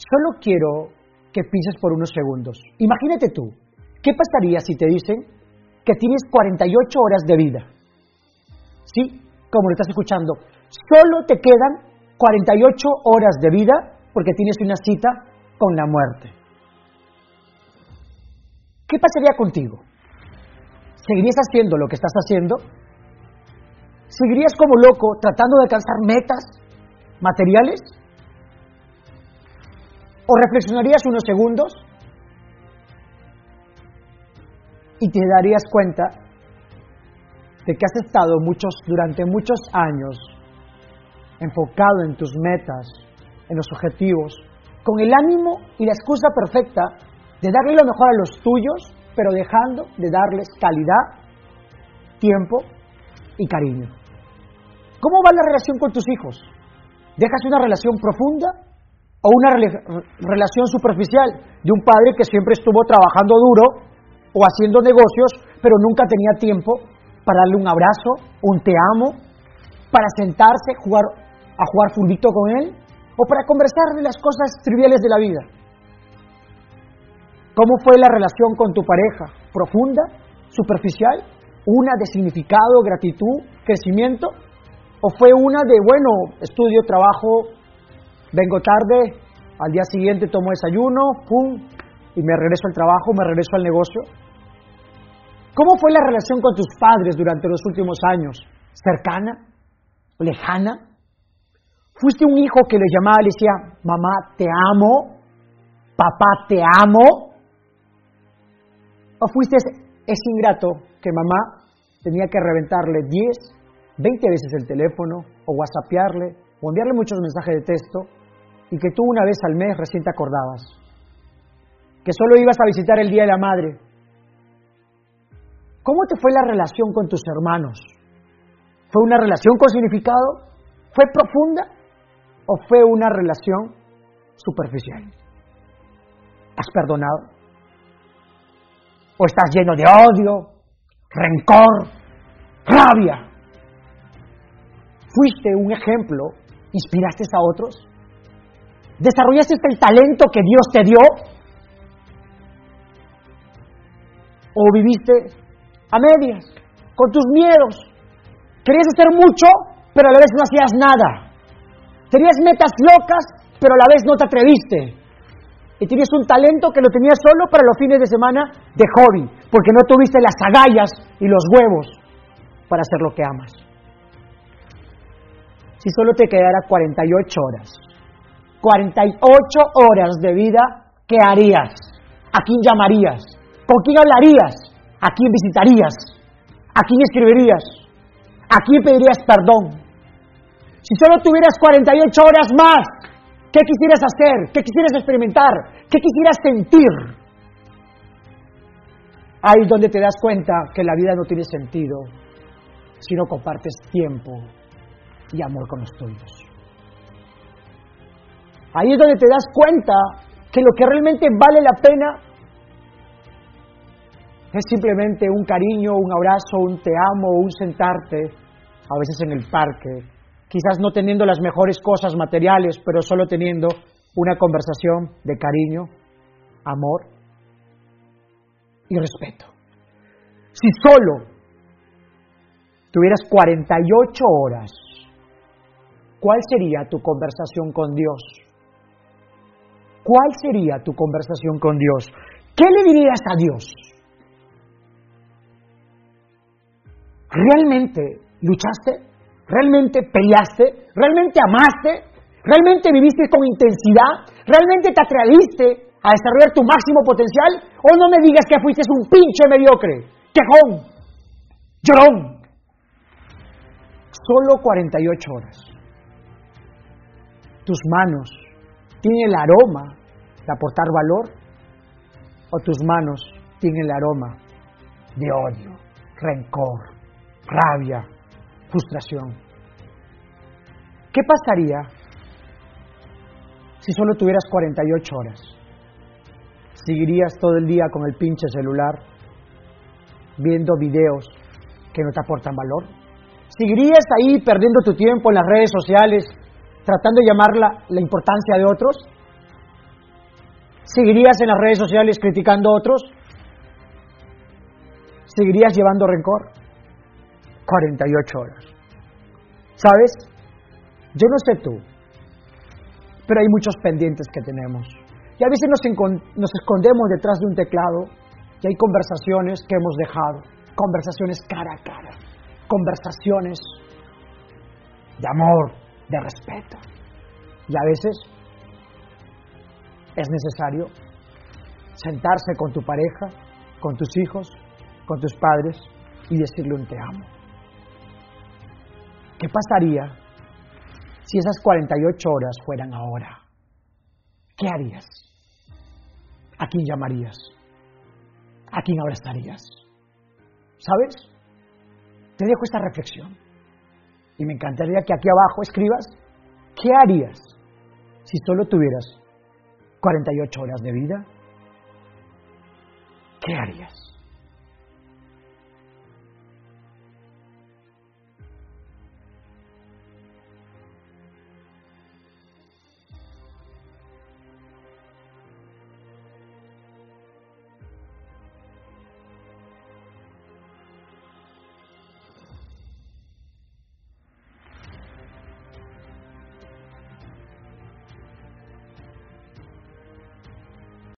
Solo quiero que pienses por unos segundos. Imagínate tú, ¿qué pasaría si te dicen que tienes 48 horas de vida? Sí, como lo estás escuchando, solo te quedan 48 horas de vida porque tienes una cita con la muerte. ¿Qué pasaría contigo? ¿Seguirías haciendo lo que estás haciendo? ¿Seguirías como loco tratando de alcanzar metas materiales? ¿O reflexionarías unos segundos y te darías cuenta de que has estado muchos, durante muchos años enfocado en tus metas, en los objetivos, con el ánimo y la excusa perfecta de darle lo mejor a los tuyos, pero dejando de darles calidad, tiempo y cariño. ¿Cómo va la relación con tus hijos? ¿Dejas una relación profunda o una relación superficial de un padre que siempre estuvo trabajando duro o haciendo negocios, pero nunca tenía tiempo para darle un abrazo, un te amo, para sentarse jugar, a jugar fulbito con él o para conversar de las cosas triviales de la vida. ¿Cómo fue la relación con tu pareja? ¿Profunda? ¿Superficial? ¿Una de significado, gratitud, crecimiento? ¿O fue una de, bueno, estudio, trabajo, vengo tarde, al día siguiente tomo desayuno, pum, y me regreso al trabajo, me regreso al negocio. ¿Cómo fue la relación con tus padres durante los últimos años? ¿Cercana? ¿Lejana? ¿Fuiste un hijo que le llamaba y le decía, mamá, te amo? ¿Papá, te amo? ¿O fuiste ese ingrato que mamá tenía que reventarle 10, 20 veces el teléfono, o whatsappearle, o enviarle muchos mensajes de texto, y que tú una vez al mes recién te acordabas, que solo ibas a visitar el Día de la Madre. ¿Cómo te fue la relación con tus hermanos? ¿Fue una relación con significado? ¿Fue profunda? ¿O fue una relación superficial? ¿Has perdonado? ¿O estás lleno de odio, rencor, rabia? ¿Fuiste un ejemplo? ¿Inspiraste a otros? ¿Desarrollaste el talento que Dios te dio? ¿O viviste a medias, con tus miedos? Querías hacer mucho, pero a la vez no hacías nada. Tenías metas locas, pero a la vez no te atreviste. Y tenías un talento que lo tenías solo para los fines de semana de hobby, porque no tuviste las agallas y los huevos para hacer lo que amas. Si solo te quedara 48 horas 48 horas de vida, ¿qué harías? ¿A quién llamarías? ¿Con quién hablarías? ¿A quién visitarías? ¿A quién escribirías? ¿A quién pedirías perdón? Si solo tuvieras 48 horas más, ¿qué quisieras hacer? ¿Qué quisieras experimentar? ¿Qué quisieras sentir? Ahí donde te das cuenta que la vida no tiene sentido si no compartes tiempo y amor con los tuyos. Ahí es donde te das cuenta que lo que realmente vale la pena es simplemente un cariño, un abrazo, un te amo, un sentarte, a veces en el parque, quizás no teniendo las mejores cosas materiales, pero solo teniendo una conversación de cariño, amor y respeto. Si solo tuvieras 48 horas, ¿cuál sería tu conversación con Dios? ¿Cuál sería tu conversación con Dios? ¿Qué le dirías a Dios? ¿Realmente luchaste? ¿Realmente peleaste? ¿Realmente amaste? ¿Realmente viviste con intensidad? ¿Realmente te atreviste a desarrollar tu máximo potencial? ¿O no me digas que fuiste un pinche mediocre? ¡Quejón! ¡Llorón! Solo 48 horas. Tus manos tiene el aroma de aportar valor o tus manos tienen el aroma de odio, rencor, rabia, frustración. ¿Qué pasaría si solo tuvieras 48 horas? ¿Seguirías todo el día con el pinche celular viendo videos que no te aportan valor? ¿Seguirías ahí perdiendo tu tiempo en las redes sociales tratando de llamar la, importancia de otros? ¿Seguirías en las redes sociales criticando a otros? ¿Seguirías llevando rencor? 48 horas. ¿Sabes? Yo no sé tú, pero hay muchos pendientes que tenemos. Y a veces nos, nos escondemos detrás de un teclado y hay conversaciones que hemos dejado, conversaciones cara a cara, conversaciones de amor, de respeto. Y a veces es necesario sentarse con tu pareja, con tus hijos, con tus padres y decirle un te amo. ¿Qué pasaría si esas 48 horas fueran ahora? ¿Qué harías? ¿A quién llamarías? ¿A quién abrazarías? ¿Sabes? Te dejo esta reflexión. Y me encantaría que aquí abajo escribas, ¿qué harías si solo tuvieras 48 horas de vida? ¿Qué harías?